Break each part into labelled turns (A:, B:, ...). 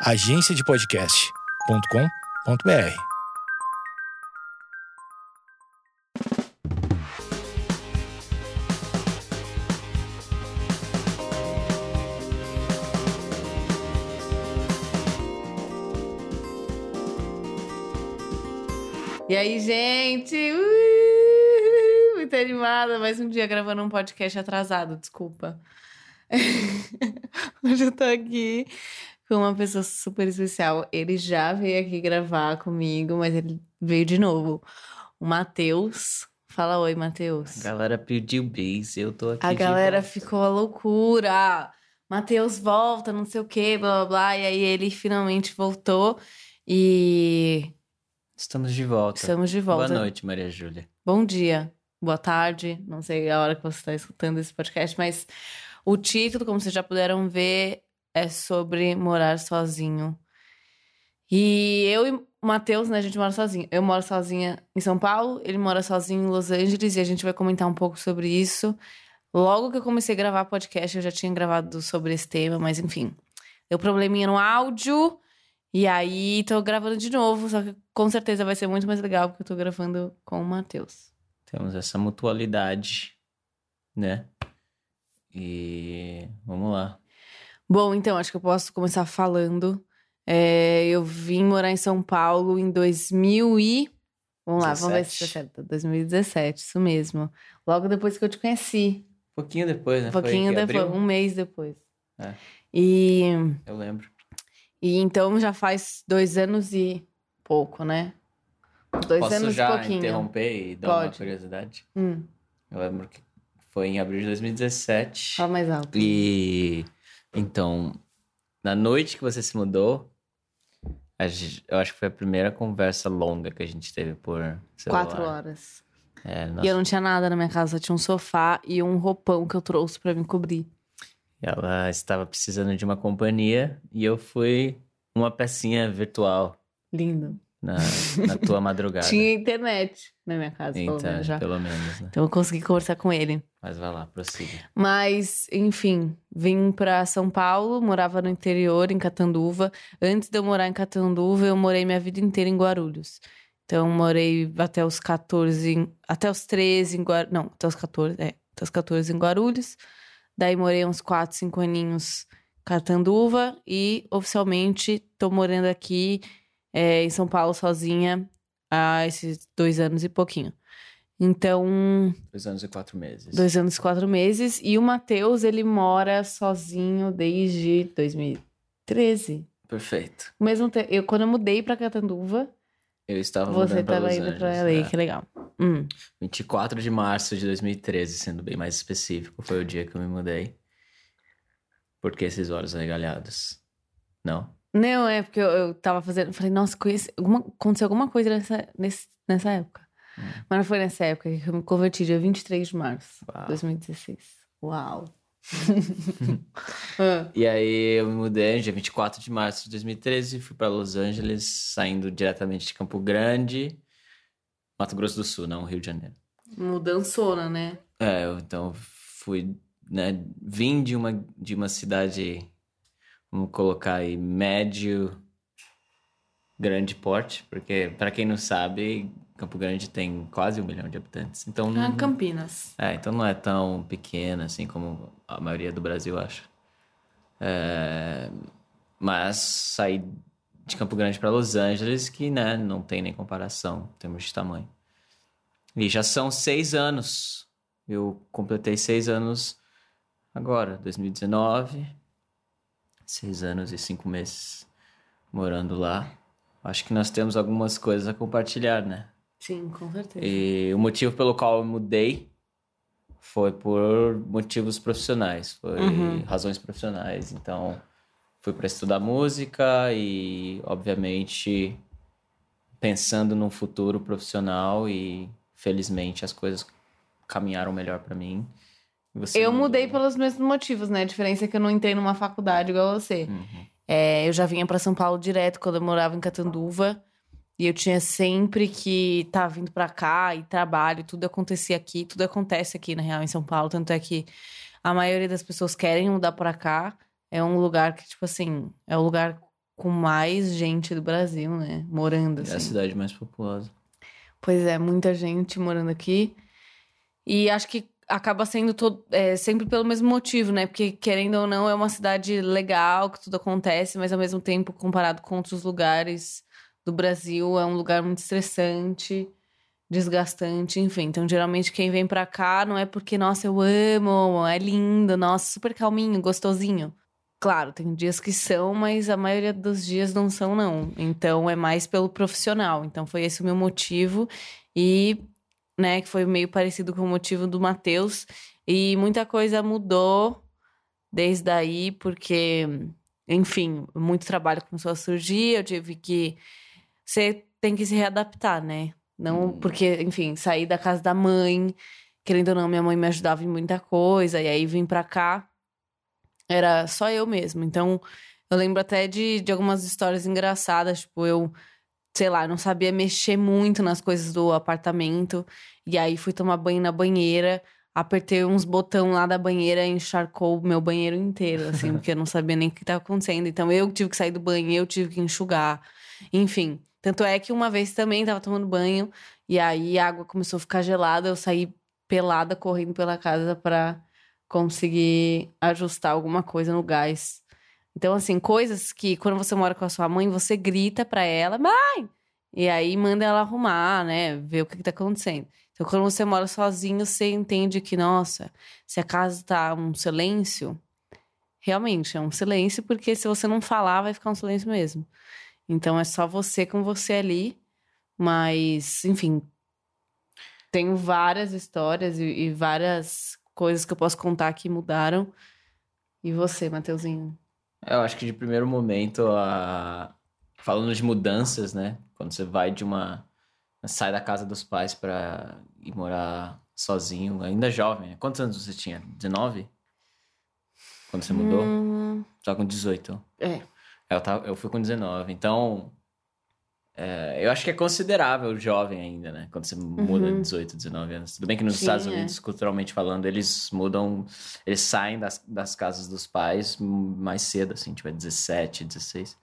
A: agenciadepodcast.com.br.
B: E aí, gente? Uh, muito animada. Mais um dia gravando um podcast atrasado, desculpa. Hoje eu tô aqui com uma pessoa super especial. Ele já veio aqui gravar comigo, mas ele veio de novo. O Matheus. Fala oi, Matheus.
C: A galera pediu bis, eu tô aqui.
B: A galera
C: volta.
B: ficou a loucura. Matheus volta, não sei o quê, blá blá blá. E aí ele finalmente voltou. E
C: Estamos de volta.
B: estamos de volta.
C: Boa noite, Maria Júlia.
B: Bom dia, boa tarde, não sei a hora que você está escutando esse podcast, mas o título, como vocês já puderam ver, é sobre morar sozinho. E eu e o Matheus, né, a gente mora sozinho. Eu moro sozinha em São Paulo, ele mora sozinho em Los Angeles e a gente vai comentar um pouco sobre isso. Logo que eu comecei a gravar podcast, eu já tinha gravado sobre esse tema, mas enfim. Deu probleminha no áudio. E aí, tô gravando de novo, só que com certeza vai ser muito mais legal porque eu tô gravando com o Matheus.
C: Temos essa mutualidade, né? E vamos lá.
B: Bom, então, acho que eu posso começar falando. É, eu vim morar em São Paulo em 2000 e... Vamos lá, vamos ver se tá
C: 17.
B: certo. 2017, isso mesmo. Logo depois que eu te conheci.
C: Um pouquinho depois, né?
B: Um pouquinho depois,
C: abriu?
B: um mês depois.
C: É.
B: E,
C: Eu lembro.
B: e então já faz dois anos e pouco, né? Dois
C: Posso
B: anos
C: já
B: e pouquinho.
C: interromper e dar uma
B: Pode.
C: curiosidade?
B: Hum,
C: Eu lembro que foi em abril de 2017.
B: fala mais alto.
C: E então, na noite que você se mudou, gente- eu acho que foi a primeira conversa longa que a gente teve por celular.
B: Quatro horas.
C: É,
B: E
C: nossa,
B: eu não tinha nada na minha casa, tinha um sofá e um roupão que eu trouxe pra me cobrir.
C: ela estava precisando de uma companhia e eu fui uma pecinha virtual
B: Lindo.
C: Na, na tua madrugada.
B: Tinha internet na minha casa, pelo
C: então,
B: menos já.
C: pelo menos, né?
B: Então eu consegui conversar com ele.
C: Mas vai lá, prossiga.
B: Mas, enfim, vim pra São Paulo, morava no interior, em Catanduva. Antes de eu morar em Catanduva, eu morei minha vida inteira em Guarulhos. Então, morei até os 14, em- até os 13 em Guarulhos. Não, até os 14, é, até os 14 em Guarulhos. Daí morei uns 4, 5 aninhos em Catanduva e oficialmente tô morando aqui é, em São Paulo sozinha há esses dois anos e pouquinho. Então,
C: Dois anos e quatro meses.
B: Dois anos e quatro meses. E o Matheus, ele mora sozinho desde 2013.
C: Perfeito.
B: O mesmo eu Quando eu mudei pra Catanduva,
C: Eu estava
B: você
C: mudando pra
B: tava
C: Los
B: indo pra
C: Angeles,
B: LA,
C: é.
B: que legal. Hum.
C: 24 de março de 2013, sendo bem mais específico, foi o dia que eu me mudei. Por que esses olhos arregalhados? Não?
B: Não, é porque eu, eu tava fazendo. Falei, nossa, conheci... alguma... aconteceu alguma coisa nessa, nesse... nessa época.
C: Hum.
B: Mas não foi nessa época que eu me converti, dia 23 de março de
C: Uau.
B: 2016. Uau! Ah,
C: E aí eu me mudei dia 24 de março de 2013, fui para Los Angeles, saindo diretamente de Campo Grande, Mato Grosso do Sul, não Rio de Janeiro.
B: mudançona, né?
C: É, eu, então fui, né, vim de uma de uma cidade, vamos colocar aí médio grande porte, porque para quem não sabe, Campo Grande tem quase um milhão de habitantes, então
B: Ah,
C: não,
B: Campinas.
C: é, então não é tão pequena assim como a maioria do Brasil acha. É, mas saí de Campo Grande para Los Angeles, que né, não tem nem comparação em termos de tamanho. E já são seis anos. Eu completei seis anos agora, 2019. Seis anos e cinco meses morando lá. Acho que nós temos algumas coisas a compartilhar, né?
B: Sim, com certeza.
C: E o motivo pelo qual eu mudei foi por motivos profissionais, foi
B: Uhum.
C: razões profissionais. Então, fui para estudar música e, obviamente, pensando num futuro profissional e, felizmente, as coisas caminharam melhor para mim. Você
B: Eu
C: mudou?
B: mudei pelos mesmos motivos, né? A diferença é que eu não entrei numa faculdade igual você.
C: Uhum.
B: É, eu já vinha pra São Paulo direto quando eu morava em Catanduva. E eu tinha sempre que estar tá vindo pra cá e trabalho, tudo acontecia aqui, tudo acontece aqui, na real, em São Paulo. Tanto é que a maioria das pessoas querem mudar pra cá. É um lugar que, tipo assim, é um lugar com mais gente do Brasil, né? Morando,
C: É a
B: assim.
C: cidade mais populosa.
B: Pois é, muita gente morando aqui. E acho que acaba sendo todo, é, sempre pelo mesmo motivo, né? Porque, querendo ou não, é uma cidade legal, que tudo acontece, mas ao mesmo tempo, comparado com outros lugares do Brasil, é um lugar muito estressante, desgastante, enfim. Então, geralmente, quem vem pra cá não é porque, nossa, eu amo, é lindo, nossa, super calminho, gostosinho. Claro, tem dias que são, mas a maioria dos dias não são, não. Então, é mais pelo profissional. Então, foi esse o meu motivo. E né, que foi meio parecido com o motivo do Matheus. E muita coisa mudou desde aí, porque, enfim, muito trabalho começou a surgir, eu tive que. Você tem que se readaptar, né? Não,
C: Hum.
B: porque, enfim, sair da casa da mãe, querendo ou não, minha mãe me ajudava em muita coisa, e aí vim pra cá, era só eu mesmo. Então, eu lembro até de, de algumas histórias engraçadas, tipo, eu sei lá, não sabia mexer muito nas coisas do apartamento. E aí fui tomar banho na banheira, apertei uns botão lá da banheira e encharcou o meu banheiro inteiro, assim, porque eu não sabia nem o que estava acontecendo. Então eu tive que sair do banho, eu tive que enxugar. Enfim, tanto é que uma vez também tava tomando banho e aí a água começou a ficar gelada, eu saí pelada correndo pela casa para conseguir ajustar alguma coisa no gás. Então, assim, coisas que quando você mora com a sua mãe, você grita pra ela, mãe! E aí manda ela arrumar, né? Ver o que, que tá acontecendo. Então, quando você mora sozinho, você entende que, nossa, se a casa tá um silêncio, realmente é um silêncio, porque se você não falar, vai ficar um silêncio mesmo. Então é só você com você ali. Mas, enfim, tenho várias histórias e, e várias coisas que eu posso contar que mudaram. E você, Mateuzinho?
C: Eu acho que de primeiro momento, a... falando de mudanças, né? Quando você vai de uma. sai da casa dos pais pra ir morar sozinho, ainda jovem. né? Quantos anos você tinha? 19? Quando você mudou?
B: Hum,
C: Tava com 18.
B: é.
C: Eu, tava, eu fui com 19. Então. É, eu acho que é considerável jovem ainda, né? Quando você muda de 18, 19 anos. Tudo bem que nos
B: Sim,
C: Estados
B: é.
C: Unidos, culturalmente falando, eles mudam. Eles saem das, das casas dos pais mais cedo, assim, tipo, é 17, 16.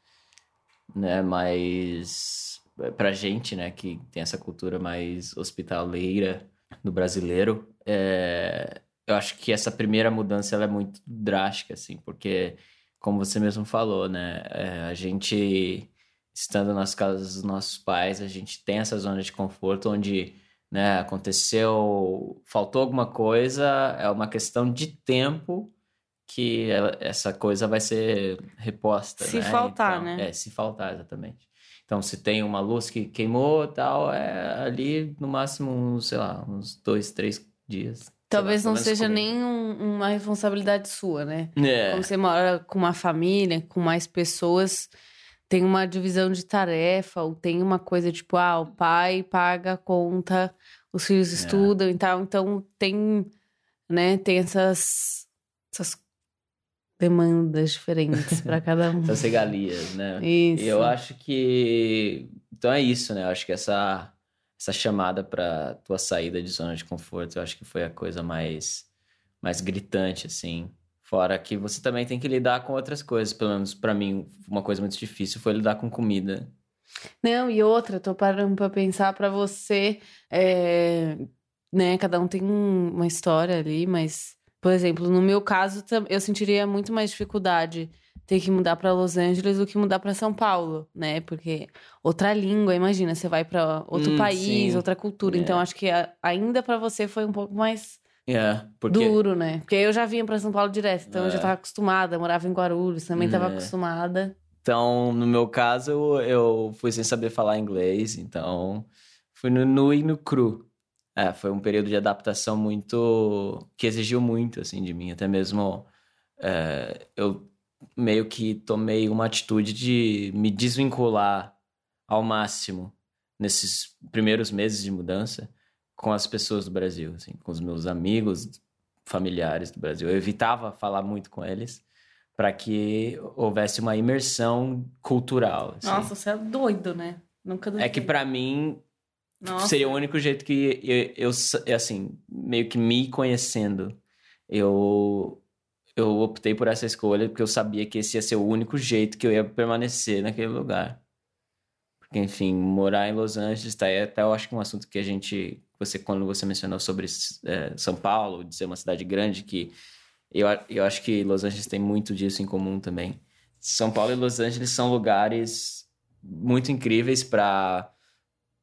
C: Né? Mas. é, Pra gente, né, que tem essa cultura mais hospitaleira do brasileiro, é, eu acho que essa primeira mudança ela é muito drástica, assim, porque como você mesmo falou, né? é, a gente, estando nas casas dos nossos pais, a gente tem essa zona de conforto onde né, aconteceu, faltou alguma coisa, é uma questão de tempo que ela- essa coisa vai ser reposta.
B: Se
C: né?
B: faltar,
C: Então,
B: né?
C: É, se faltar, exatamente. Então, se tem uma luz que queimou tal, é ali no máximo, uns, sei lá, uns dois, três dias.
B: Talvez
C: lá,
B: não seja
C: comigo.
B: nem um- uma responsabilidade sua, né?
C: É.
B: Como você mora com uma família, com mais pessoas, tem uma divisão de tarefa, ou tem uma coisa tipo, ah, o pai paga a conta, os filhos
C: É.
B: estudam e tal. Então tem, né, tem essas, essas demandas diferentes para cada um.
C: Essas regalias, né?
B: Isso.
C: E eu acho que. Então é isso, né? Eu acho que essa, essa chamada pra tua saída de zona de conforto, eu acho que foi a coisa mais, mais gritante, assim. Fora que você também tem que lidar com outras coisas. Pelo menos pra mim, uma coisa muito difícil foi lidar com comida.
B: Não, e outra, tô parando pra pensar pra você, é, né, cada um tem um- uma história ali, mas, por exemplo, no meu caso, eu sentiria muito mais dificuldade ter que mudar pra Los Angeles do que mudar pra São Paulo, né? Porque outra língua, imagina, você vai pra outro
C: Hum,
B: país,
C: sim.
B: outra cultura.
C: É.
B: Então acho que ainda pra você foi um pouco mais
C: É, porque.
B: duro, né? Porque eu já vinha pra São Paulo direto, então eu já
C: É.
B: tava acostumada, morava em Guarulhos, também tava
C: É.
B: acostumada.
C: Então, no meu caso, eu- eu fui sem saber falar inglês, então fui no nu e no cru. É, foi um período de adaptação muito. que exigiu muito, assim, de mim. Até mesmo é, eu meio que tomei uma atitude de me desvincular ao máximo nesses primeiros meses de mudança com as pessoas do Brasil, assim, com os meus amigos, familiares do Brasil. Eu evitava falar muito com eles para que houvesse uma imersão cultural. assim.
B: Nossa, você é doido, né? Nunca
C: É que para mim
B: Nossa.
C: seria o único jeito que eu, eu, eu, assim, meio que me conhecendo, eu eu optei por essa escolha porque eu sabia que esse ia ser o único jeito que eu ia permanecer naquele lugar. Porque, enfim, morar em Los Angeles tá aí até eu acho que é um assunto que a gente, você quando você mencionou sobre é, São Paulo, de ser uma cidade grande, que eu, eu acho que Los Angeles tem muito disso em comum também. São Paulo e Los Angeles são lugares muito incríveis para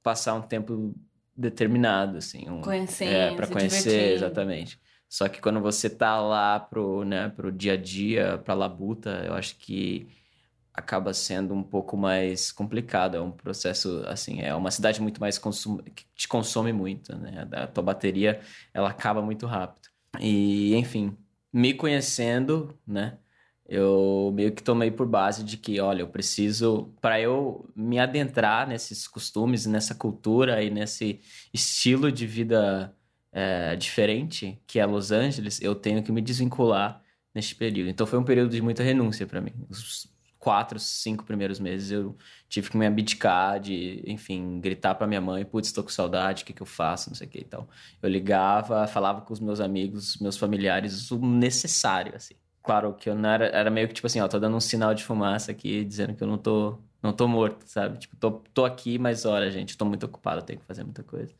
C: passar um tempo determinado, assim. Um,
B: Conhecendo,
C: É, para conhecer,
B: divertindo.
C: exatamente. Só que quando você tá lá pro, né, pro dia a dia, pra labuta, eu acho que acaba sendo um pouco mais complicado. É um processo, assim, é uma cidade muito mais consum... que te consome muito, né? A tua bateria, ela acaba muito rápido. E, enfim, me conhecendo, né? Eu meio que tomei por base de que, olha, eu preciso, para eu me adentrar nesses costumes, nessa cultura e nesse estilo de vida é, diferente que é Los Angeles, eu tenho que me desvincular neste período. Então foi um período de muita renúncia para mim. Os quatro, cinco primeiros meses eu tive que me abdicar de, enfim, gritar para minha mãe, putz, estou com saudade, o que, que eu faço, não sei o que e tal. Eu ligava, falava com os meus amigos, meus familiares, o necessário, assim. Claro que eu não era, era meio que tipo assim, ó, tô dando um sinal de fumaça aqui, dizendo que eu não tô, não tô morto, sabe? Tipo, tô, tô aqui, mas olha, gente, tô muito ocupado, tenho que fazer muita coisa.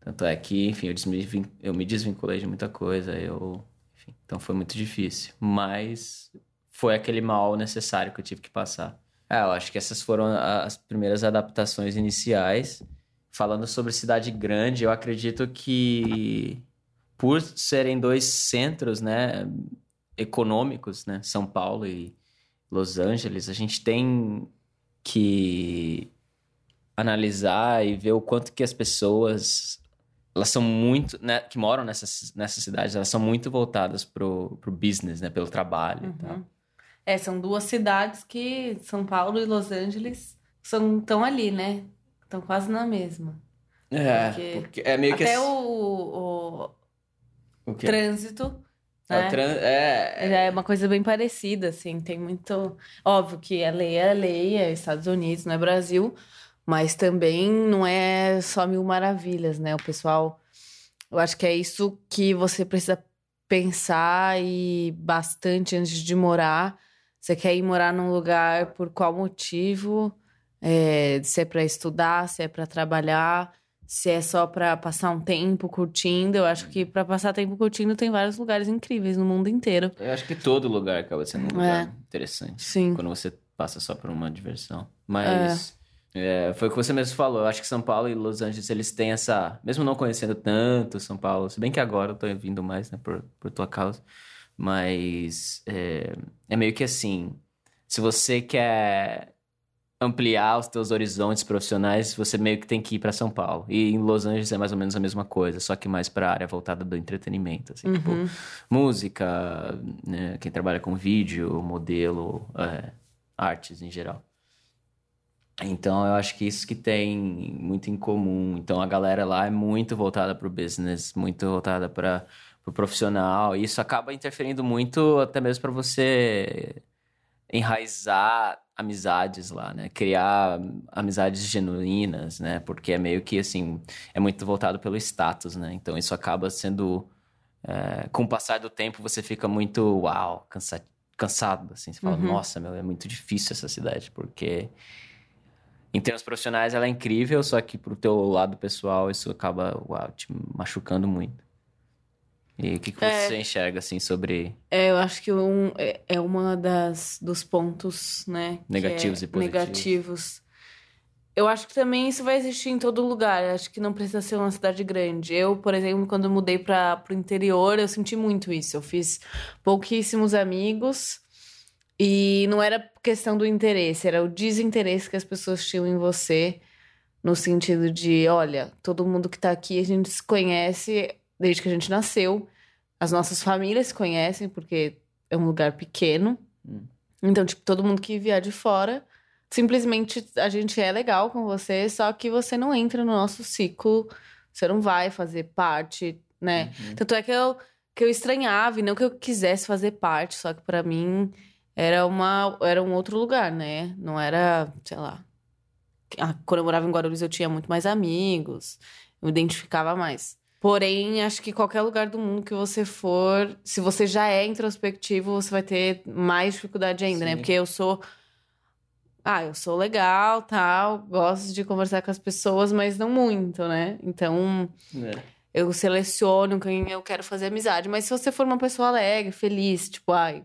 C: Tanto é que, enfim, eu, desvin- eu me desvinculei de muita coisa, eu, enfim, então foi muito difícil. Mas foi aquele mal necessário que eu tive que passar. É, eu acho que essas foram as primeiras adaptações iniciais. Falando sobre cidade grande, eu acredito que por serem dois centros, né, econômicos, né, São Paulo e Los Angeles, a gente tem que analisar e ver o quanto que as pessoas elas são muito, né, que moram nessas, nessas cidades, elas são muito voltadas pro, pro business, né, pelo trabalho e tal.
B: É, são duas cidades que São Paulo e Los Angeles são tão ali, né? Estão quase na mesma.
C: É,
B: Porque
C: porque é meio que
B: Até o, o
C: o
B: trânsito,
C: É,
B: né?
C: é,
B: é uma coisa bem parecida, assim, tem muito... Óbvio que a lei é a lei, é Estados Unidos, não é Brasil, mas também não é só mil maravilhas, né? O pessoal... Eu acho que é isso que você precisa pensar e bastante antes de morar. Você quer ir morar num lugar por qual motivo? É, se é para estudar, se é para trabalhar, se é só para passar um tempo curtindo. Eu acho que para passar tempo curtindo tem vários lugares incríveis no mundo inteiro.
C: eu acho que todo lugar acaba sendo um lugar
B: É.
C: interessante.
B: Sim.
C: Quando você passa só por uma diversão. Mas é, foi o que você mesmo falou. Eu acho que São Paulo e Los Angeles, eles têm essa... Mesmo não conhecendo tanto São Paulo, se bem que agora eu tô vindo mais, né, por, por tua causa. Mas é, é meio que assim, se você quer ampliar os teus horizontes profissionais, você meio que tem que ir para São Paulo. E em Los Angeles é mais ou menos a mesma coisa, só que mais para a área voltada do entretenimento, assim, tipo
B: Uhum.
C: música, né, quem trabalha com vídeo, modelo, é, artes em geral. Então eu acho que isso que tem muito em comum. Então a galera lá é muito voltada para o business, muito voltada para pro profissional. E isso acaba interferindo muito até mesmo para você enraizar amizades lá, né? Criar amizades genuínas, né? Porque é meio que assim, é muito voltado pelo status, né? Então isso acaba sendo é, com o passar do tempo você fica muito uau, cansa, cansado, assim, você fala,
B: Uhum.
C: nossa, meu, é muito difícil essa cidade, porque em termos profissionais ela é incrível, só que pro teu lado pessoal isso acaba, uau, te machucando muito. E o que, que
B: É.
C: você enxerga, assim, sobre
B: É, eu acho que um, é, é uma das dos pontos, né? que
C: Negativos
B: é
C: e positivos.
B: Negativos. Eu acho que também isso vai existir em todo lugar. Eu acho que não precisa ser uma cidade grande. Eu, por exemplo, quando mudei para o interior, eu senti muito isso. Eu fiz pouquíssimos amigos e não era questão do interesse, era o desinteresse que as pessoas tinham em você, no sentido de, olha, todo mundo que tá aqui a gente se conhece desde que a gente nasceu. As nossas famílias se conhecem porque é um lugar pequeno.
C: Hum.
B: Então, tipo, todo mundo que vier de fora, simplesmente a gente é legal com você, só que você não entra no nosso ciclo, você não vai fazer parte, né?
C: Uhum.
B: Tanto é que eu, que eu estranhava, e não que eu quisesse fazer parte, só que pra mim era, uma, era um outro lugar, né? Não era, sei lá. Ah, Quando eu morava em Guarulhos, eu tinha muito mais amigos, eu me identificava mais. Porém, acho que qualquer lugar do mundo que você for, se você já é introspectivo, você vai ter mais dificuldade ainda, né?
C: Sim.
B: Porque eu sou. Ah, eu sou legal, tal, gosto de conversar com as pessoas, mas não muito, né? Então,
C: É.
B: eu seleciono quem eu quero fazer amizade. Mas se você for uma pessoa alegre, feliz, tipo, ai.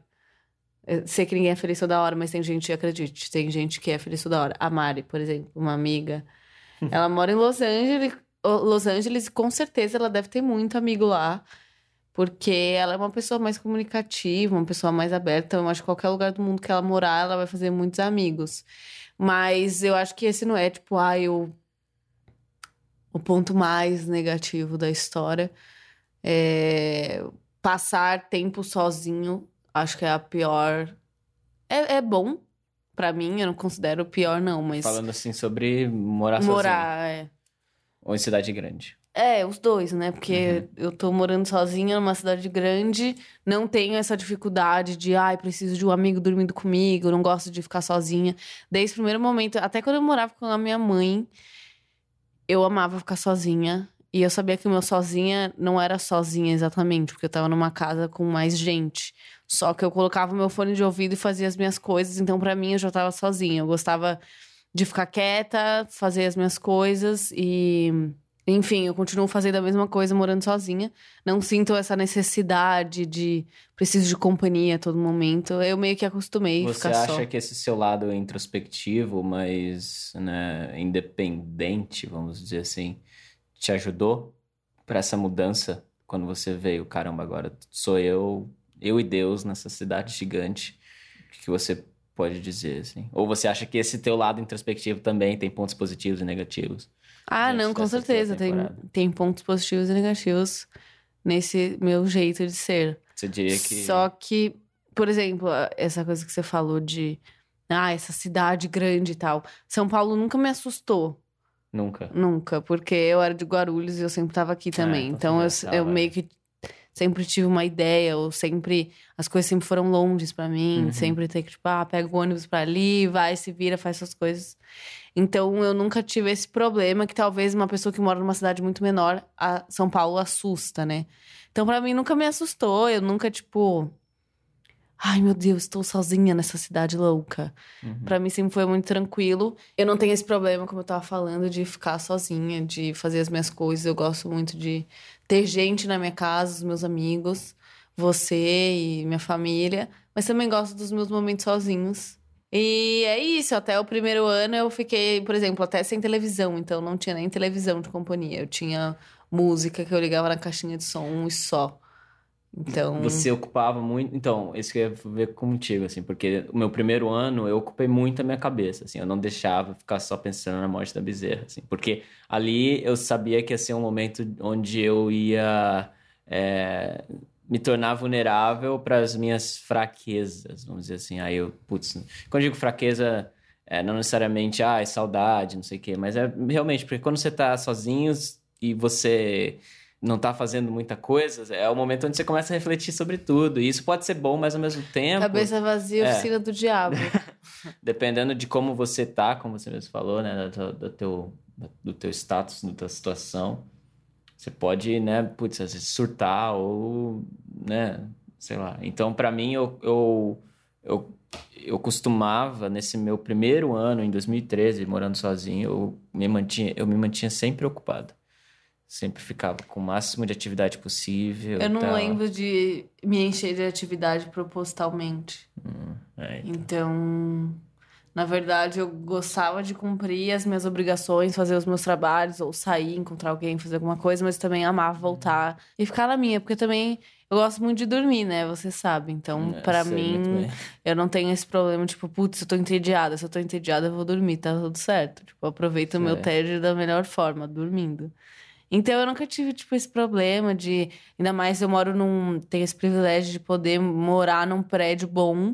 B: Eu sei que ninguém é feliz toda hora, mas tem gente, acredite, tem gente que é feliz toda hora. A Mari, por exemplo, uma amiga. Ela mora em Los Angeles, Los Angeles, com certeza ela deve ter muito amigo lá. Porque ela é uma pessoa mais comunicativa, uma pessoa mais aberta. Então, eu acho que qualquer lugar do mundo que ela morar, ela vai fazer muitos amigos. Mas eu acho que esse não é, tipo, ai, o, o ponto mais negativo da história. É, passar tempo sozinho, acho que é a pior. É, é bom pra mim, eu não considero pior, não, mas
C: Falando assim sobre morar, sozinho.
B: morar. É.
C: Ou em cidade grande.
B: É, os dois, né? Porque eu tô morando sozinha numa cidade grande, não tenho essa dificuldade de, ai, preciso de um amigo dormindo comigo, não gosto de ficar sozinha. Desde o primeiro momento, até quando eu morava com a minha mãe, eu amava ficar sozinha. E eu sabia que o meu sozinha não era sozinha exatamente, porque eu tava numa casa com mais gente. Só que eu colocava o meu fone de ouvido e fazia as minhas coisas, então pra mim eu já tava sozinha. Eu gostava de ficar quieta, fazer as minhas coisas e. Enfim, eu continuo fazendo a mesma coisa morando sozinha. Não sinto essa necessidade de preciso de companhia a todo momento. Eu meio que acostumei
C: Você acha
B: só.
C: que esse seu lado introspectivo, mas né, independente, vamos dizer assim, te ajudou para essa mudança quando você veio? Caramba, agora sou eu, eu e Deus nessa cidade gigante. Que você pode dizer assim? Ou você acha que esse teu lado introspectivo também tem pontos positivos e negativos?
B: Ah,
C: Dentro
B: não, com
C: dessa tua
B: certeza. Tem, tem pontos positivos e negativos nesse meu jeito de ser.
C: Você diria que
B: Só que, por exemplo, essa coisa que você falou de. Ah, essa cidade grande e tal. São Paulo nunca me assustou.
C: nunca.
B: Nunca, porque eu era de Guarulhos e eu sempre tava aqui também.
C: então
B: então eu, eu meio que sempre tive uma ideia, ou sempre. As coisas sempre foram longes pra mim.
C: Uhum.
B: Sempre ter que, tipo, ah, pega o ônibus pra ali, vai, se vira, faz suas coisas. Então eu nunca tive esse problema que talvez uma pessoa que mora numa cidade muito menor, a São Paulo assusta, né? Então pra mim nunca me assustou, eu nunca, tipo. Ai, meu Deus, estou sozinha nessa cidade louca.
C: Uhum.
B: Pra mim sempre foi muito tranquilo. Eu não tenho esse problema, como eu tava falando, de ficar sozinha, de fazer as minhas coisas. Eu gosto muito de ter gente na minha casa, os meus amigos, você e minha família. Mas também gosto dos meus momentos sozinhos. E é isso, até o primeiro ano eu fiquei, por exemplo, até sem televisão, então não tinha nem televisão de companhia. Eu tinha música que eu ligava na caixinha de som e só. Então.
C: Você ocupava muito. Então, isso que eu ia ver contigo, assim, porque o meu primeiro ano eu ocupei muito a minha cabeça, assim, eu não deixava ficar só pensando na morte da bezerra, assim, porque ali eu sabia que ia ser um momento onde eu ia é, me tornar vulnerável para as minhas fraquezas, vamos dizer assim. Aí eu, putz, quando eu digo fraqueza. É, não necessariamente, ah, é saudade, não sei o quê, mas é realmente, porque quando você tá sozinho e você não tá fazendo muita coisa, é o momento onde você começa a refletir sobre tudo. E isso pode ser bom, mas ao mesmo tempo,
B: Cabeça vazia,
C: É.
B: oficina do diabo.
C: dependendo de como você tá, como você mesmo falou, né, do, do teu, do teu status, da tua situação, você pode, né, putz, surtar ou, né, sei lá. Então, pra mim, eu, eu, eu, eu costumava, nesse meu primeiro ano, em 2013, morando sozinho, eu me mantinha, eu me mantinha sempre ocupado. Sempre ficava com o máximo de atividade possível.
B: Eu não
C: tal.
B: lembro de me encher de atividade propositalmente.
C: É,
B: Então, na verdade, eu gostava de cumprir as minhas obrigações, fazer os meus trabalhos, ou sair, encontrar alguém, fazer alguma coisa, mas também amava voltar e ficar na minha, porque também eu gosto muito de dormir, né? Você sabe. Então,
C: É, sei
B: mim, eu não tenho esse problema, tipo, putz, eu tô entediada. Se eu tô entediada, eu vou dormir, tá tudo certo. Tipo, eu aproveito o meu tédio da melhor forma, dormindo. Então eu nunca tive, tipo, esse problema de. Ainda mais eu moro num. Tenho esse privilégio de poder morar num prédio bom,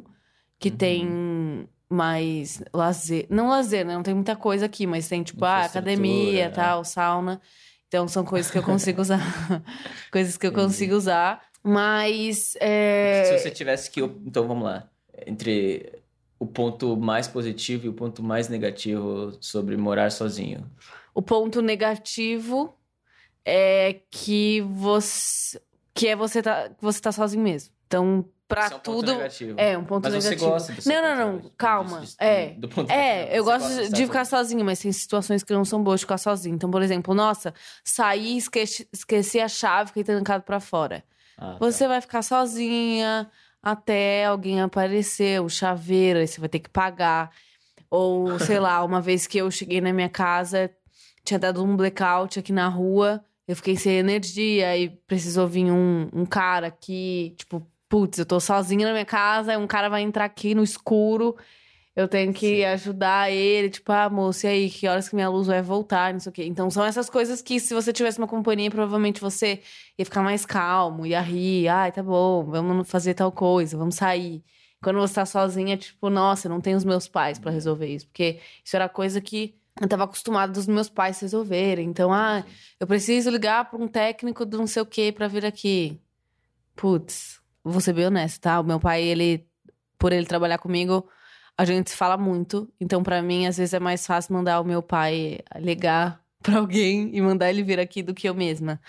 B: que
C: Uhum.
B: tem mais lazer. Não lazer, né? Não tem muita coisa aqui, mas tem, tipo, ah, academia,
C: é.
B: tal, sauna. Então são coisas que eu consigo usar. coisas que eu consigo usar. Mas. é,
C: Se você tivesse que. Então vamos lá. Entre o ponto mais positivo e o ponto mais negativo sobre morar sozinho.
B: O ponto negativo é que você que é você tá você tá sozinho mesmo. Então, pra
C: Isso é um ponto
B: tudo
C: negativo.
B: é um ponto
C: Mas você
B: negativo.
C: gosta do seu
B: não, não,
C: ponto
B: não,
C: negativo,
B: calma. É.
C: do ponto
B: É,
C: negativo.
B: eu
C: Você
B: gosto de
C: estar
B: ficar sozinha, mas tem situações que não são boas de ficar sozinha. Então, por exemplo, nossa, saí, esqueci, esqueci a chave, fiquei trancado pra fora.
C: Ah, tá.
B: Você vai ficar sozinha até alguém aparecer, o chaveiro, aí você vai ter que pagar. Ou, sei lá, uma vez que eu cheguei na minha casa, tinha dado um blackout aqui na rua, eu fiquei sem energia e precisou vir um, um cara aqui, tipo, putz, eu tô sozinha na minha casa, um cara vai entrar aqui no escuro, eu tenho que
C: Sim.
B: ajudar ele, tipo, ah, moço, e aí, que horas que minha luz vai voltar, não sei o quê. Então, são essas coisas que, se você tivesse uma companhia, provavelmente você ia ficar mais calmo, ia rir, ai, tá bom, vamos fazer tal coisa, vamos sair. Quando você tá sozinha, tipo, nossa, não tenho os meus pais pra resolver isso, porque isso era coisa que eu tava acostumada dos meus pais resolverem. Então, ah, eu preciso ligar pra um técnico do não sei o quê pra vir aqui. Putz, vou ser bem honesta, tá? O meu pai, ele, por ele trabalhar comigo, a gente se fala muito. Então, pra mim, às vezes é mais fácil mandar o meu pai ligar pra alguém e mandar ele vir aqui do que eu mesma.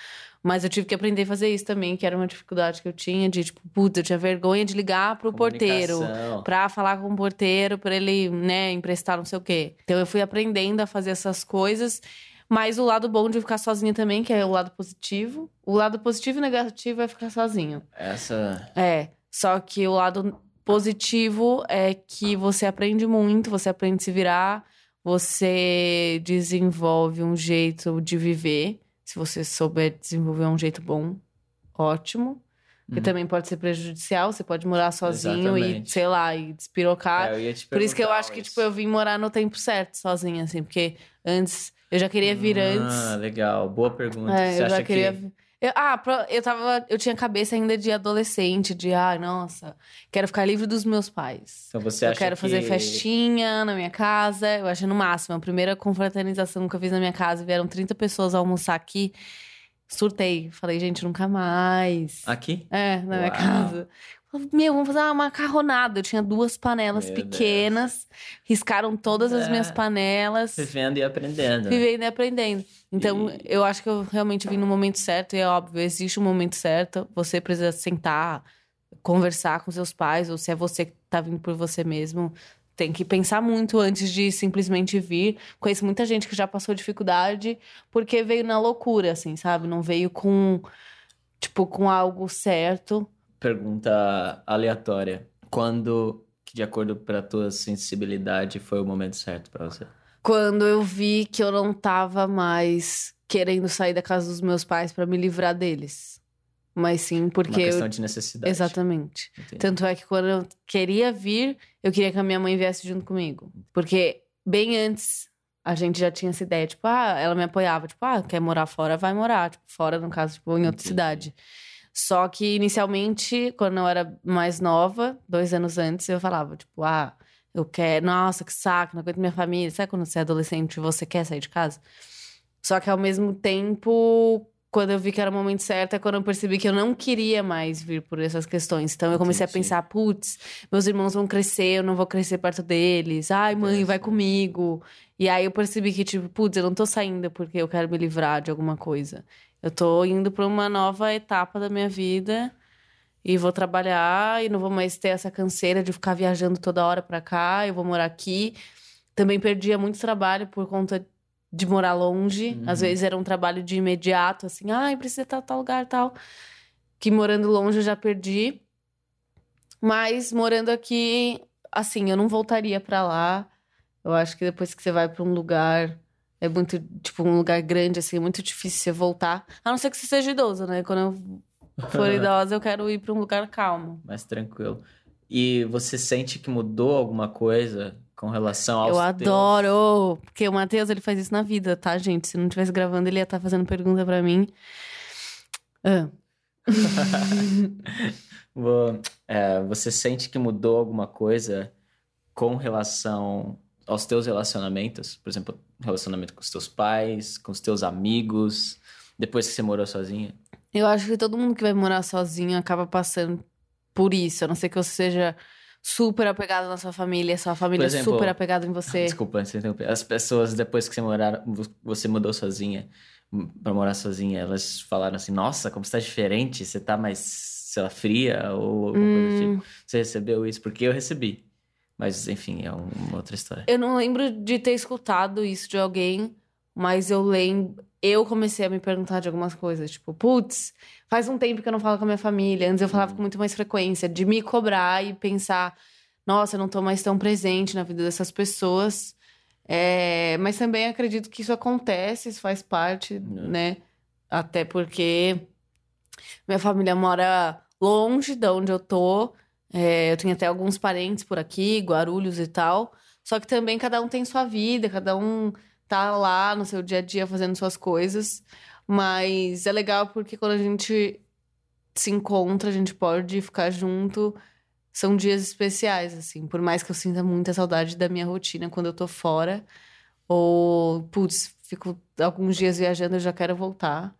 B: Mas eu tive que aprender a fazer isso também, que era uma dificuldade que eu tinha de, tipo, putz, eu tinha vergonha de ligar pro porteiro pra falar com o porteiro, pra ele, né, emprestar não sei o quê. Então eu fui aprendendo a fazer essas coisas. Mas o lado bom de ficar sozinha também, que é o lado positivo. O lado positivo e negativo é ficar sozinho.
C: Essa.
B: É. Só que o lado positivo é que você aprende muito, você aprende a se virar, você desenvolve um jeito de viver. Se você souber desenvolver um jeito bom, ótimo. Que
C: Uhum.
B: também pode ser prejudicial, você pode morar sozinho e,
C: Exatamente.
B: sei lá, e despirocar.
C: É,
B: Por isso que eu acho que,
C: isso.
B: tipo, eu vim morar no tempo certo, sozinha, assim, porque antes eu já queria vir
C: Ah,
B: antes.
C: legal. Boa pergunta.
B: É,
C: Você
B: eu
C: acha
B: já queria.
C: que.
B: Eu, ah, eu tava. Eu tinha cabeça ainda de adolescente, de ai, nossa, quero ficar livre dos meus pais.
C: Então você
B: eu
C: acha
B: quero fazer
C: que-
B: festinha na minha casa. Eu achei no máximo. A primeira confraternização que eu fiz na minha casa, vieram 30 pessoas almoçar aqui. Surtei. Falei, gente, nunca mais.
C: Aqui?
B: É, na minha
C: Uau.
B: casa. Meu, vamos fazer uma macarronada. Eu tinha duas panelas
C: Meu
B: pequenas, riscaram todas as
C: É.
B: minhas panelas,
C: Vivendo e aprendendo.
B: vivendo e aprendendo. Então,
C: E-
B: eu acho que eu realmente vim no momento certo, e é óbvio, existe um momento certo. Você precisa sentar, conversar com seus pais, ou se é você que tá vindo por você mesmo. Tem que pensar muito antes de simplesmente vir. Conheço muita gente que já passou dificuldade porque veio na loucura, assim, sabe? Não veio com, tipo, com algo certo.
C: Pergunta aleatória. Quando, de acordo pra tua sensibilidade, foi o momento certo pra você?
B: Quando eu vi que eu não tava mais querendo sair da casa dos meus pais pra me livrar deles. Mas sim
C: Uma
B: porque eu...
C: questão de necessidade.
B: Exatamente.
C: Entendi.
B: Tanto é que quando eu queria vir, eu queria que a minha mãe viesse junto comigo. Porque bem antes a gente já tinha essa ideia, tipo, ah, ela me apoiava, tipo, ah, quer morar fora, vai morar, tipo, fora no caso, tipo, em outra
C: Entendi.
B: cidade. Só que inicialmente, quando eu era mais nova, dois anos antes, eu falava, tipo, ah, eu quero, nossa, que saco, não aguento minha família. Sabe quando você é adolescente e você quer sair de casa? Só que ao mesmo tempo, quando eu vi que era o momento certo, é quando eu percebi que eu não queria mais vir por essas questões. Então eu comecei
C: Entendi.
B: a pensar, putz, meus irmãos vão crescer, eu não vou crescer perto deles. Ai, mãe, vai comigo. E aí eu percebi que, tipo, putz, eu não tô saindo porque eu quero me livrar de alguma coisa. Eu tô indo pra uma nova etapa da minha vida e vou trabalhar e não vou mais ter essa canseira de ficar viajando toda hora pra cá, eu vou morar aqui. Também perdia muito trabalho por conta de morar longe.
C: Uhum.
B: Às vezes era um trabalho de imediato, assim, ai, precisa estar tal lugar, tal. Que morando longe eu já perdi. Mas morando aqui, assim, eu não voltaria pra lá. Eu acho que depois que você vai pra um lugar é muito, tipo, um lugar grande, assim, é muito difícil você voltar. A não ser que você seja idoso, né? Quando eu for idosa, eu quero ir pra um lugar calmo.
C: Mais tranquilo. E você sente que mudou alguma coisa com relação aos
B: eu
C: teus-
B: adoro! Porque o Matheus, ele faz isso na vida, tá, gente? Se não estivesse gravando, ele ia estar fazendo pergunta pra mim. Ah,
C: é, você sente que mudou alguma coisa com relação aos teus relacionamentos? Por exemplo, relacionamento com os teus pais, com os teus amigos, depois que você morou sozinha?
B: eu acho que todo mundo que vai morar sozinho acaba passando por isso. A não ser que você seja super apegado na sua família, sua família é
C: exemplo,
B: super apegada em você.
C: Desculpa. As pessoas, depois que você morar, você mudou sozinha, pra morar sozinha, elas falaram assim: Nossa, como você tá diferente, você tá mais, sei lá, fria ou alguma coisa do
B: Hum.
C: tipo. Você recebeu isso? Porque eu recebi. Mas, enfim, é uma outra história.
B: Eu não lembro de ter escutado isso de alguém, mas eu lembro. Eu comecei a me perguntar de algumas coisas, tipo, putz, faz um tempo que eu não falo com a minha família. Antes eu falava com muito mais frequência, de me cobrar e pensar, nossa, eu não tô mais tão presente na vida dessas pessoas. É, mas também acredito que isso acontece, isso faz parte, né? Até porque minha família mora longe de onde eu tô. É, eu tenho até alguns parentes por aqui, Guarulhos e tal. Só que também cada um tem sua vida, cada um tá lá no seu dia a dia fazendo suas coisas. Mas é legal porque quando a gente se encontra, a gente pode ficar junto. São dias especiais, assim. Por mais que eu sinta muita saudade da minha rotina quando eu tô fora. Ou, putz, fico alguns dias viajando, eu já quero voltar.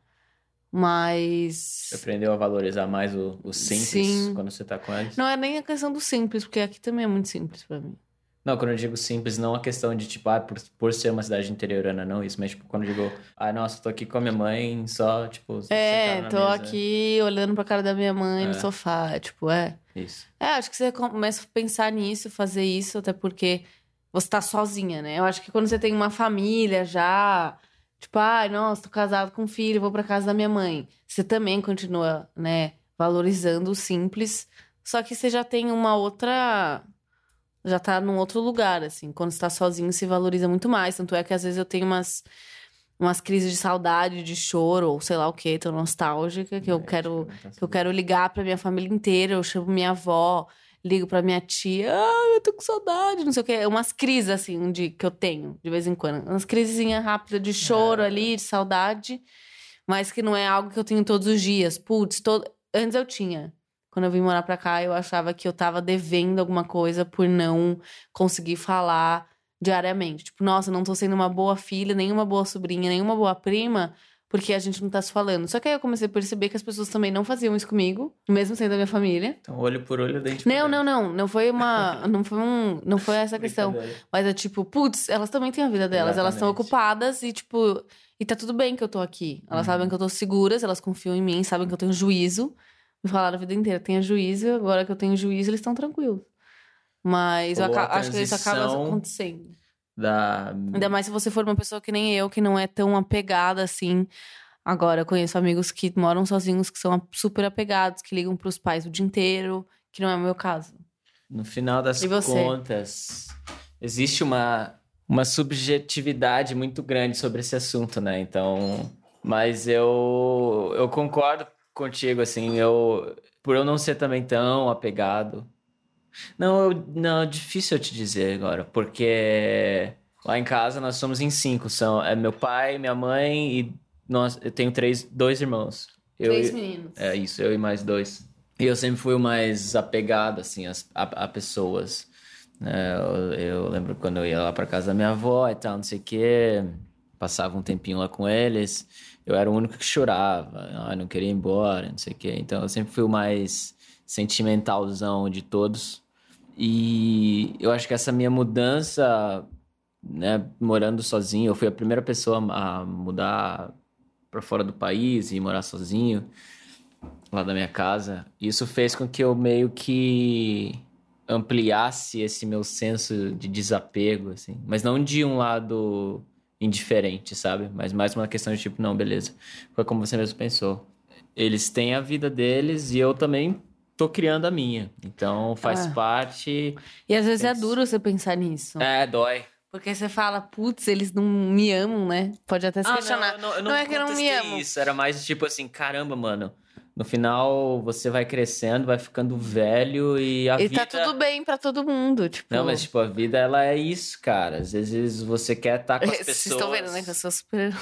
B: Mas.
C: Você aprendeu a valorizar mais o, o simples
B: Sim.
C: quando você tá com eles?
B: Não é nem a questão do simples, porque aqui também é muito simples pra mim.
C: Não, quando eu digo simples, não a questão de, tipo, ah, por, por ser uma cidade interiorana, não isso. Mas, tipo, quando eu digo, ah, nossa, tô aqui com a minha mãe, só, tipo,
B: É, tô
C: mesa.
B: aqui olhando pra cara da minha mãe no
C: É.
B: sofá, tipo, é.
C: Isso.
B: É, acho que você começa a pensar nisso, fazer isso, até porque você tá sozinha, né? Eu acho que quando você tem uma família já, tipo, ai, nossa, tô casado com um filho, vou pra casa da minha mãe. Você também continua, né, valorizando o simples, só que você já tem uma outra. Já tá num outro lugar, assim. Quando você tá sozinho, se valoriza muito mais. Tanto é que às vezes eu tenho umas, umas crises de saudade, de choro, ou sei lá o que, tô nostálgica, que eu
C: É,
B: quero
C: deixa perguntar
B: que eu quero ligar pra minha família inteira, eu chamo minha avó, ligo pra minha tia, ah, eu tô com saudade, não sei o quê. Umas crises, assim, de, que eu tenho, de vez em quando. Umas crisezinhas rápidas de choro
C: É.
B: ali, de saudade, mas que não é algo que eu tenho todos os dias. Putz, todo... antes eu tinha. Quando eu vim morar pra cá, eu achava que eu tava devendo alguma coisa por não conseguir falar diariamente. Tipo, nossa, não tô sendo uma boa filha, nem uma boa sobrinha, nem uma boa prima, porque a gente não tá se falando. Só que aí eu comecei a perceber que as pessoas também não faziam isso comigo, mesmo sendo da minha família.
C: Então, olho por olho, dente por
B: Não,
C: dente.
B: não, não. Não foi uma. Não foi um. Não foi essa questão. Mas é tipo, putz, elas também têm a vida delas. Elas estão
C: Exatamente.
B: ocupadas e, tipo. E tá tudo bem que eu tô aqui. Elas
C: Uhum.
B: sabem que eu tô seguras, elas confiam em mim, sabem que eu tenho juízo. Me falaram a vida inteira, tenha juízo, agora que eu tenho juízo, eles estão tranquilos. Mas aca- acho que isso acaba acontecendo.
C: Da...
B: Ainda mais se você for uma pessoa que nem eu, que não é tão apegada assim. Agora, eu conheço amigos que moram sozinhos, que são super apegados, que ligam pros pais o dia inteiro, que não é o meu caso.
C: No final das contas, existe uma, uma subjetividade muito grande sobre esse assunto, né? Então, mas eu, eu concordo contigo, assim, eu, por eu não ser também tão apegado. Não, eu, não, é difícil eu te dizer agora, porque lá em casa nós somos em cinco, são é meu pai, minha mãe e nós, eu tenho três, dois irmãos. Eu,
B: Três meninos.
C: é isso, eu e mais dois. E eu sempre fui o mais apegado, assim, às- a, a pessoas. né? eu, eu lembro quando eu ia lá pra casa da minha avó e tal, não sei o quê. Passava um tempinho lá com eles. Eu era o único que chorava. Ah, não queria ir embora, não sei o quê. Então eu sempre fui o mais sentimentalzão de todos. E eu acho que essa minha mudança, né, morando sozinho, eu fui a primeira pessoa a mudar para fora do país e morar sozinho lá da minha casa. Isso fez com que eu meio que ampliasse esse meu senso de desapego, assim. Mas não de um lado indiferente, sabe? Mas mais uma questão de tipo, não, beleza. Foi como você mesmo pensou. Eles têm a vida deles e eu também tô criando a minha. Então faz
B: Ah.
C: parte.
B: E às vezes é duro você pensar nisso.
C: É, dói.
B: Porque você fala, putz, eles não me amam, né? Pode até se
C: Ah,
B: questionar.
C: não, eu não, eu
B: Não é que eu não me amo.
C: isso. Era mais tipo assim, caramba, mano. No final, você vai crescendo, vai ficando velho e a
B: E
C: vida...
B: tá tudo bem pra todo mundo, tipo...
C: Não, mas tipo, a vida, ela é isso, cara. Às vezes você quer estar com as
B: Vocês
C: pessoas...
B: estão vendo, né? Que eu sou super...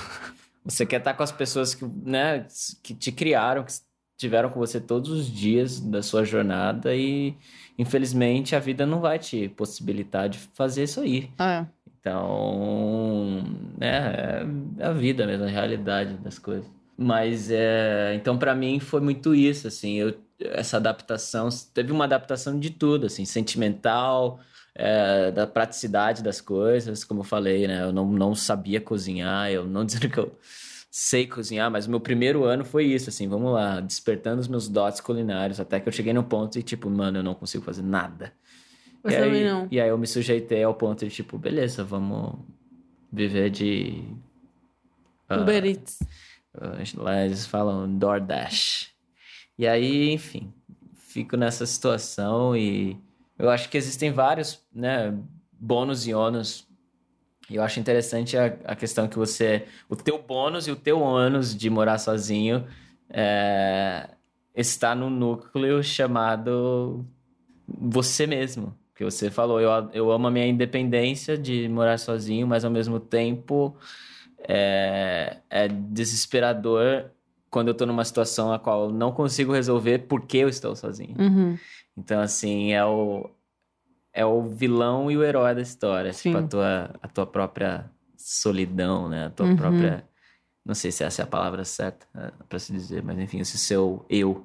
C: Você quer estar com as pessoas que, né, que te criaram, que estiveram com você todos os dias da sua jornada e, infelizmente, a vida não vai te possibilitar de fazer isso aí.
B: É.
C: Então, né, é a vida mesmo, a realidade das coisas. Mas, é, então, pra mim, foi muito isso, assim, eu, essa adaptação, teve uma adaptação de tudo, assim, sentimental, é, da praticidade das coisas, como eu falei, né, eu não, não sabia cozinhar, eu não dizendo que eu sei cozinhar, mas o meu primeiro ano foi isso, assim, vamos lá, despertando os meus dotes culinários, até que eu cheguei no ponto e, tipo, mano, eu não consigo fazer nada.
B: Eu
C: e,
B: também
C: aí,
B: não.
C: e aí eu me sujeitei ao ponto de, tipo, beleza, vamos viver de. ah,
B: Uber Eats.
C: ah, lá eles falam DoorDash. E aí, enfim, fico nessa situação e eu acho que existem vários, né, bônus e ônus. E eu acho interessante a, a questão que você. O teu bônus e o teu ônus de morar sozinho é, está no núcleo chamado você mesmo. Que você falou, eu, eu amo a minha independência de morar sozinho, mas ao mesmo tempo é, é desesperador quando eu tô numa situação a qual eu não consigo resolver porque eu estou sozinho.
B: Uhum.
C: Então, assim, é o, é o vilão e o herói da história.
B: Sim.
C: Tipo, a tua, a tua própria solidão, né? A tua
B: Uhum.
C: própria. Não sei se essa é a palavra certa né, pra se dizer, mas enfim, esse seu eu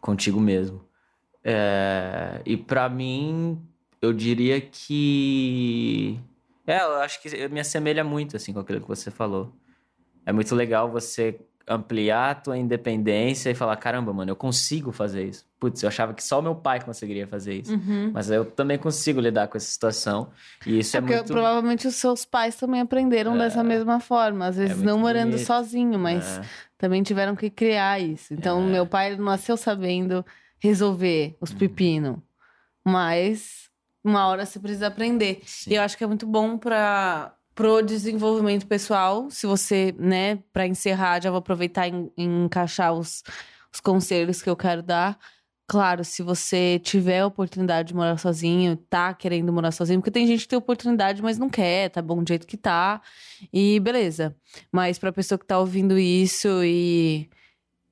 C: contigo mesmo. É, e pra mim, eu diria que. É, eu acho que me assemelha muito, assim, com aquilo que você falou. É muito legal você ampliar a tua independência e falar: caramba, mano, eu consigo fazer isso. Putz, eu achava que só meu pai conseguiria fazer isso.
B: Uhum.
C: Mas eu também consigo lidar com essa situação. E isso
B: É
C: é,
B: porque
C: muito.
B: provavelmente os seus pais também aprenderam dessa mesma forma. Às vezes
C: muito
B: não morando
C: bonito.
B: sozinho, mas
C: É.
B: também tiveram que criar isso. Então, meu pai nasceu sabendo resolver os
C: Uhum.
B: pepinos. Mas uma hora você precisa aprender.
C: Sim.
B: E eu acho que é muito bom para pro desenvolvimento pessoal. Se você, né, para encerrar, já vou aproveitar e encaixar os, os conselhos que eu quero dar. Claro, se você tiver a oportunidade de morar sozinho, tá querendo morar sozinho, porque tem gente que tem oportunidade, mas não quer, tá bom do jeito que tá. E beleza. Mas pra pessoa que tá ouvindo isso e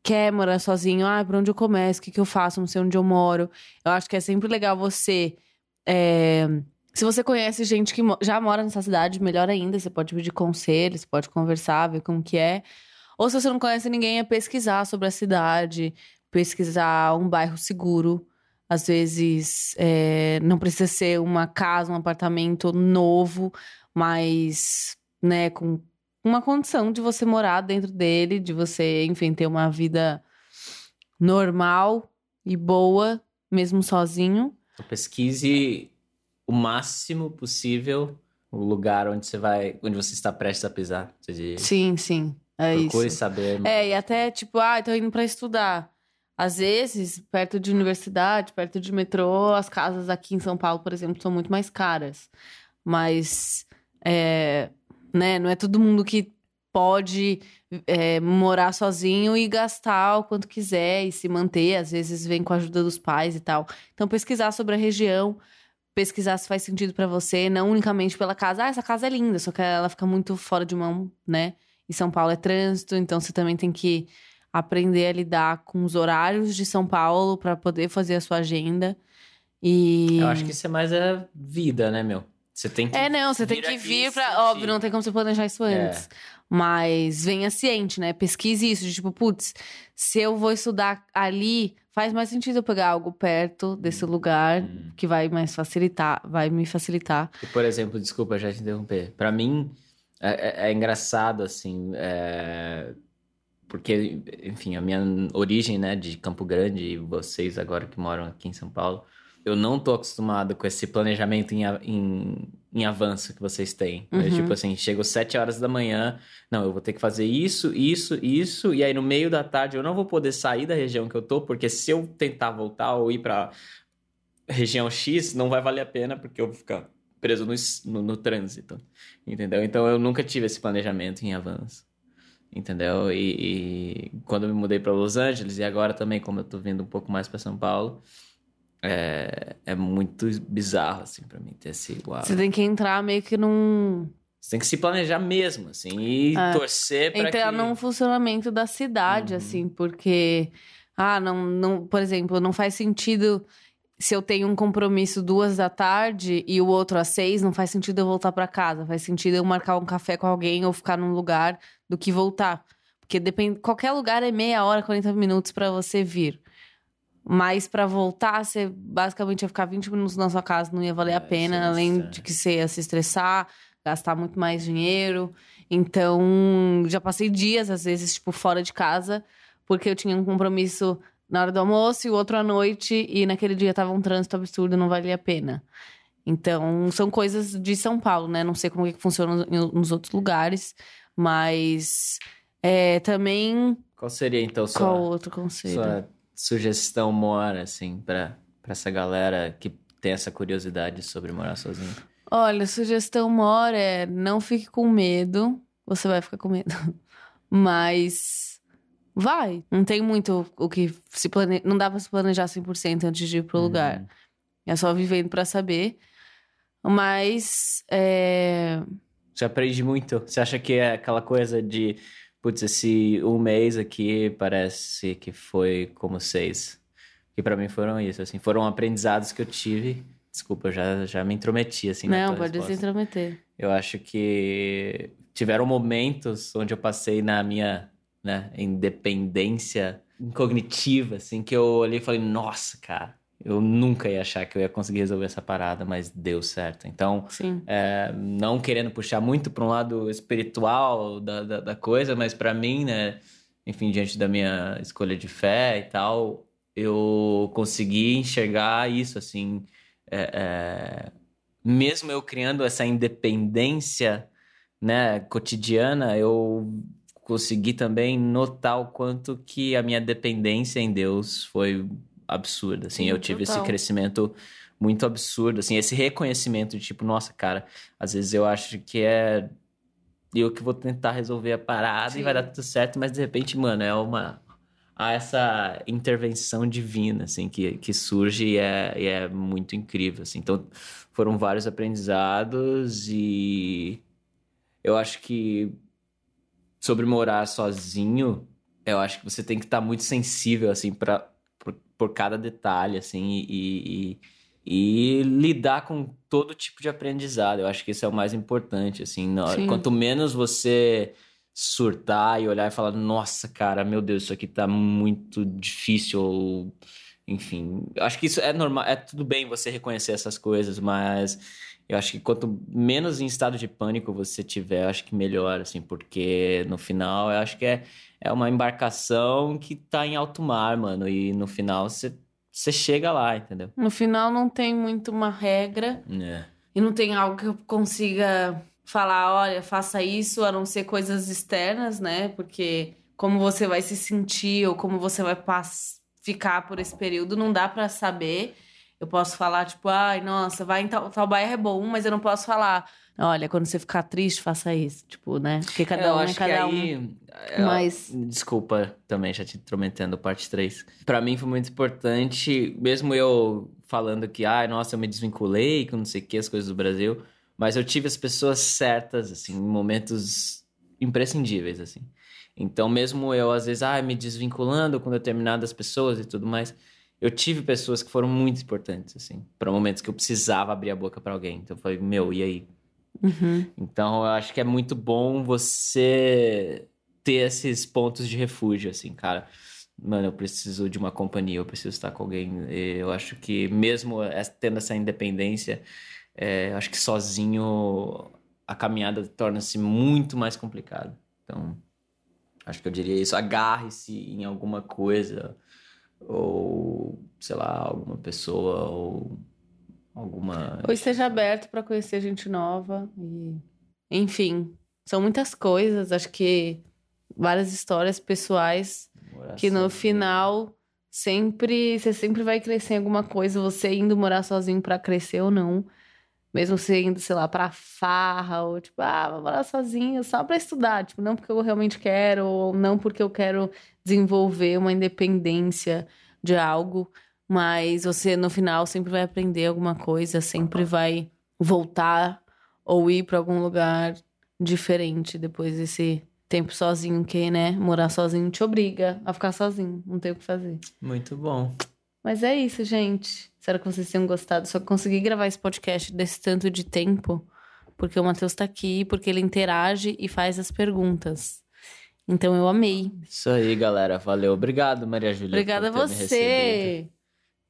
B: quer morar sozinho, ah, por onde eu começo, o que, que eu faço, não sei onde eu moro. Eu acho que é sempre legal você. é, Se você conhece gente que já mora nessa cidade, melhor ainda, você pode pedir conselhos, pode conversar, ver como que é. Ou se você não conhece ninguém, é pesquisar sobre a cidade, pesquisar um bairro seguro. Às vezes, é, não precisa ser uma casa, um apartamento novo, mas, né, com uma condição de você morar dentro dele, de você, enfim, ter uma vida normal e boa, mesmo sozinho.
C: Então, pesquise o máximo possível o lugar onde você vai, onde você está prestes a pisar. Seja,
B: Sim, sim. É
C: procure
B: isso.
C: saber.
B: É, e até tipo, ah, tô indo pra estudar. Às vezes, perto de universidade, perto de metrô, as casas aqui em São Paulo, por exemplo, são muito mais caras. Mas, é, né, não é todo mundo que pode é, morar sozinho e gastar o quanto quiser e se manter. Às vezes vem com a ajuda dos pais e tal. Então, pesquisar sobre a região, pesquisar se faz sentido pra você, não unicamente pela casa. Ah, essa casa é linda, só que ela fica muito fora de mão, né? E São Paulo é trânsito, então você também tem que aprender a lidar com os horários de São Paulo pra poder fazer a sua agenda. E
C: Eu acho que isso é mais a vida, né, meu? Você tem que.
B: é, não, você tem que vir pra.
C: sentir.
B: Óbvio, não tem como você planejar isso
C: É.
B: antes. Mas venha ciente, né? Pesquise isso. De tipo, putz, se eu vou estudar ali, faz mais sentido eu pegar algo perto desse lugar
C: Hum.
B: que vai mais facilitar, vai me facilitar.
C: E, por exemplo, desculpa já te interromper. Pra mim, é, é- é engraçado, assim, é, porque, enfim, a minha origem, né, de Campo Grande e vocês agora que moram aqui em São Paulo, eu não tô acostumado com esse planejamento em, em, em avanço que vocês têm. É,
B: Uhum.
C: tipo assim, chego sete horas da manhã, não, eu vou ter que fazer isso, isso, isso, e aí no meio da tarde eu não vou poder sair da região que eu tô, porque se eu tentar voltar ou ir pra região X, não vai valer a pena, porque eu vou ficar preso no, no, no trânsito, entendeu? Então eu nunca tive esse planejamento em avanço, entendeu? E, e quando eu me mudei para Los Angeles, e agora também, como eu tô vindo um pouco mais para São Paulo, é, é muito bizarro, assim, para mim ter esse uau.
B: Você tem que entrar meio que num.
C: Você tem que se planejar mesmo, assim, e
B: É.
C: torcer para
B: entrar
C: que...
B: num funcionamento da cidade,
C: Uhum.
B: assim, porque. Ah, não, não. Por exemplo, não faz sentido. Se eu tenho um compromisso duas da tarde e o outro às seis, não faz sentido eu voltar pra casa. Faz sentido eu marcar um café com alguém ou ficar num lugar do que voltar. Porque depende. Qualquer lugar é meia hora, 40 minutos pra você vir. Mas pra voltar, você basicamente ia ficar 20 minutos na sua casa, não ia valer
C: É,
B: a pena,
C: é
B: além de que você ia se estressar, gastar muito mais dinheiro. Então, já passei dias, às vezes, tipo, fora de casa, porque eu tinha um compromisso na hora do almoço e o outro à noite, e naquele dia tava um trânsito absurdo, não valia a pena. Então, são coisas de São Paulo, né? Não sei como é que funciona nos- nos outros lugares, mas é, também.
C: Qual seria, então, sua,
B: Qual outro conselho?
C: sua sugestão mora, assim, pra, pra essa galera que tem essa curiosidade sobre morar sozinho?
B: Olha, sugestão mora é não fique com medo. Você vai ficar com medo. Mas vai. Não tem muito o que se planejar. Não dá pra se planejar 100% antes de ir pro lugar.
C: Uhum.
B: É só vivendo pra saber. Mas. É...
C: Você aprende muito? Você acha que é aquela coisa de, putz, esse um mês aqui parece que foi como seis? Que pra mim foram isso, assim, foram aprendizados que eu tive. Desculpa, eu já, já me intrometi, assim,
B: Não, pode se
C: resposta.
B: intrometer.
C: Eu acho que tiveram momentos onde eu passei na minha né, independência cognitiva, assim, que eu olhei e falei, nossa, cara, eu nunca ia achar que eu ia conseguir resolver essa parada, mas deu certo. Então,
B: Sim.
C: é, não querendo puxar muito para um lado espiritual da, da, da coisa, mas para mim, né, enfim, diante da minha escolha de fé e tal, eu consegui enxergar isso, assim, é, é, mesmo eu criando essa independência, né, cotidiana, eu consegui também notar o quanto que a minha dependência em Deus foi absurda, assim,
B: Sim,
C: eu tive esse
B: total.
C: crescimento muito absurdo, assim, esse reconhecimento de tipo, nossa, cara, às vezes eu acho que é eu que vou tentar resolver a parada e
B: Sim.
C: vai dar tudo certo, mas de repente, mano, é uma há essa intervenção divina, assim, que, que surge e é, e é muito incrível, assim. Então, foram vários aprendizados e eu acho que sobre morar sozinho, eu acho que você tem que estar muito sensível, assim, para por, cada detalhe, assim, e, e, e lidar com todo tipo de aprendizado. Eu acho que isso é o mais importante, assim.
B: Sim.
C: Quanto menos você surtar e olhar e falar, nossa, cara, meu Deus, isso aqui tá muito difícil, ou enfim. Acho que isso é normal, é tudo bem você reconhecer essas coisas, mas eu acho que quanto menos em estado de pânico você tiver, eu acho que melhor, assim, porque no final eu acho que é, é uma embarcação que tá em alto mar, mano, e no final você, você chega lá, entendeu?
B: No final, não tem muito uma regra.
C: É.
B: E não tem algo que eu consiga falar, olha, faça isso, a não ser coisas externas, né? Porque como você vai se sentir ou como você vai ficar por esse período, não dá pra saber. Eu posso falar, tipo, ai, nossa, vai em tal, tal bairro é bom, mas eu não posso falar, olha, quando você ficar triste, faça isso. Tipo, né? Porque cada
C: eu
B: um é
C: acho que
B: cada um.
C: aí. é,
B: Mas-
C: Desculpa também, já te intrometendo parte 3. Pra mim foi muito importante, mesmo eu falando que, ai, nossa, eu me desvinculei com não sei o que, as coisas do Brasil, mas eu tive as pessoas certas, assim, em momentos imprescindíveis, assim. Então, mesmo eu, às vezes, ai, me desvinculando com determinadas pessoas e tudo mais, eu tive pessoas que foram muito importantes, assim, para momentos que eu precisava abrir a boca pra alguém. Então, eu falei, meu, e aí?
B: Uhum.
C: Então, eu acho que é muito bom você ter esses pontos de refúgio, assim, cara. Mano, eu preciso de uma companhia, eu preciso estar com alguém. Eu acho que mesmo es- tendo essa independência, é, eu acho que sozinho a caminhada torna-se muito mais complicada. Então, acho que eu diria isso. Agarre-se em alguma coisa, ou sei lá, alguma pessoa, ou alguma.
B: Ou esteja aberto pra conhecer gente nova e enfim, são muitas coisas, acho que várias histórias pessoais que no final sempre você sempre vai crescer em alguma coisa, você indo morar sozinho pra crescer ou não. Mesmo você indo, sei lá, pra farra, ou tipo, ah, vou morar sozinho só pra estudar, tipo, não porque eu realmente quero, ou não porque eu quero desenvolver uma independência de algo, mas você no final sempre vai aprender alguma coisa, sempre vai voltar ou ir pra algum lugar diferente depois desse tempo sozinho, que, né, morar sozinho te obriga a ficar sozinho, não tem o que fazer.
C: Muito bom.
B: Mas é isso, gente. Espero que vocês tenham gostado. Só consegui gravar esse podcast desse tanto de tempo porque o Matheus tá aqui, porque ele interage e faz as perguntas. Então eu amei.
C: Isso aí, galera. Valeu. Obrigado, Maria Júlia.
B: Obrigada a você.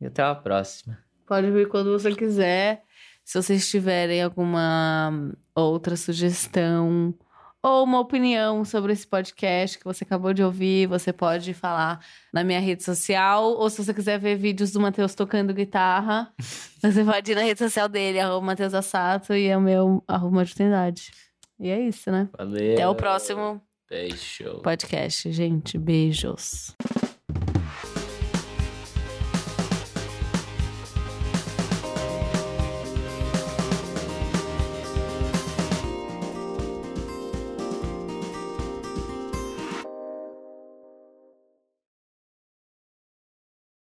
C: E até a próxima.
B: Pode vir quando você quiser. Se vocês tiverem alguma outra sugestão ou uma opinião sobre esse podcast que você acabou de ouvir, você pode falar na minha rede social. Ou se você quiser ver vídeos do Matheus tocando guitarra, você pode ir na rede social dele, arroba Matheus Assato, e é o meu arroba Maternidade. E é isso, né?
C: Valeu.
B: Até o próximo
C: Beijo.
B: podcast, gente. Beijos.